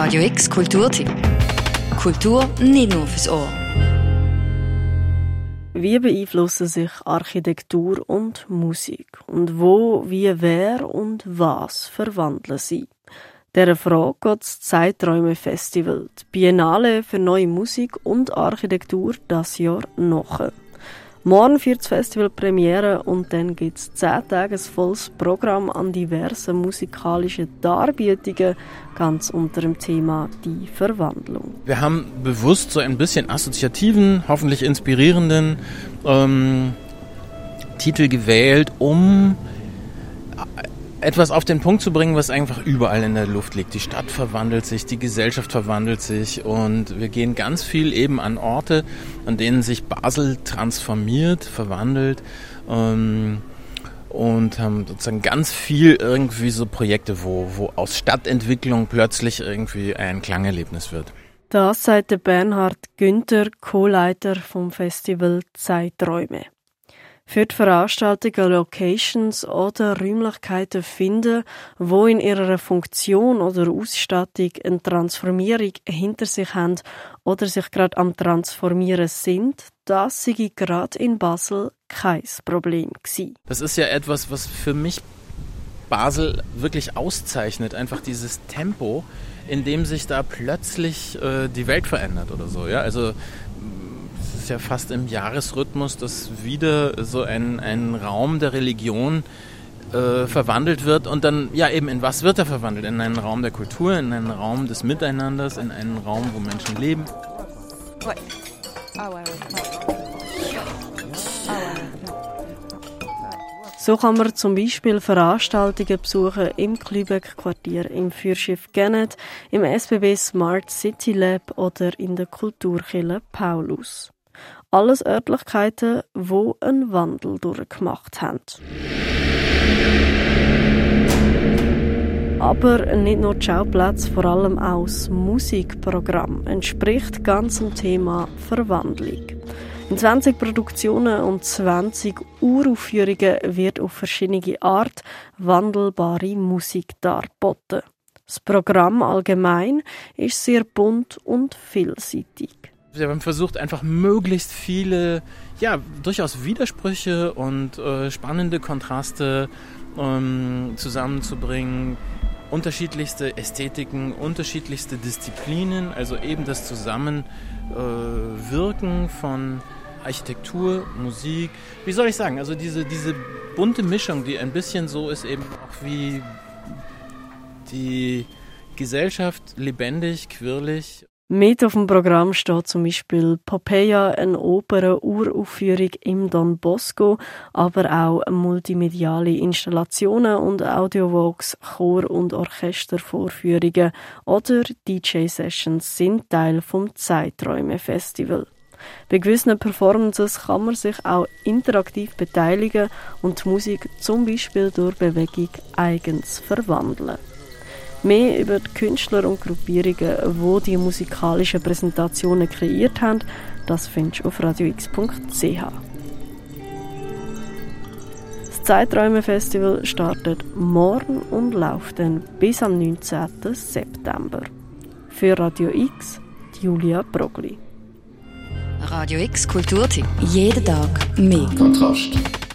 Radio X Kulturtipp. Kultur nicht nur fürs Ohr. Wie beeinflussen sich Architektur und Musik? Und wo, wie, wer und was verwandeln sie? Dieser Frage geht das Zeiträume Festival, die Biennale für neue Musik und Architektur das Jahr nachher. Morgen führt das Festival Premiere und dann gibt es zehn Tage ein volles Programm an diversen musikalischen Darbietungen, ganz unter dem Thema die Verwandlung. Wir haben bewusst so ein bisschen assoziativen, hoffentlich inspirierenden ähm, Titel gewählt, um etwas auf den Punkt zu bringen, was einfach überall in der Luft liegt. Die Stadt verwandelt sich, die Gesellschaft verwandelt sich und wir gehen ganz viel eben an Orte, an denen sich Basel transformiert, verwandelt ähm, und haben sozusagen ganz viel irgendwie so Projekte, wo, wo aus Stadtentwicklung plötzlich irgendwie ein Klangerlebnis wird. Das sagt der Bernhard Günther, Co-Leiter vom Festival Zeiträume für die Veranstaltungen Locations oder Räumlichkeiten finden, wo in ihrer Funktion oder Ausstattung eine Transformierung hinter sich haben oder sich gerade am Transformieren sind, das sei gerade in Basel kein Problem gewesen. Das ist ja etwas, was für mich Basel wirklich auszeichnet, einfach dieses Tempo, in dem sich da plötzlich äh, die Welt verändert oder so. Ja? Also ist ja fast im Jahresrhythmus, dass wieder so ein, ein Raum der Religion äh, verwandelt wird und dann, ja eben, in was wird er verwandelt? In einen Raum der Kultur, in einen Raum des Miteinanders, in einen Raum, wo Menschen leben. So kann man zum Beispiel Veranstaltungen besuchen im Klübeck-Quartier, im Führschiff Gennet, im SBB Smart City Lab oder in der Kulturkille Paulus. Alles Örtlichkeiten, wo einen Wandel durchgemacht haben. Aber nicht nur die Schauplätze, vor allem auch das Musikprogramm entspricht ganz dem Thema Verwandlung. In 20 Produktionen und 20 Uraufführungen wird auf verschiedene Art wandelbare Musik dargeboten. Das Programm allgemein ist sehr bunt und vielseitig wir haben versucht, einfach möglichst viele, ja, durchaus Widersprüche und äh, spannende Kontraste ähm, zusammenzubringen. Unterschiedlichste Ästhetiken, unterschiedlichste Disziplinen, also eben das Zusammenwirken äh, von Architektur, Musik, wie soll ich sagen, also diese, diese bunte Mischung, die ein bisschen so ist, eben auch wie die Gesellschaft lebendig, quirlig mit auf dem Programm steht zum Beispiel Popea, eine Oper-Uraufführung im Don Bosco, aber auch multimediale Installationen und Audiowalks, Chor- und Orchestervorführungen oder DJ-Sessions sind Teil vom Zeiträume-Festival. Bei gewissen Performances kann man sich auch interaktiv beteiligen und die Musik zum Beispiel durch Bewegung eigens verwandeln. Mehr über die Künstler und Gruppierungen, die die musikalischen Präsentationen kreiert haben, das findest du auf radiox.ch. Das Zeiträume-Festival startet morgen und läuft dann bis am 19. September. Für Radio X, Julia Brogli. Radio X Kulturtipp. Jeden Tag mehr. Kontrast.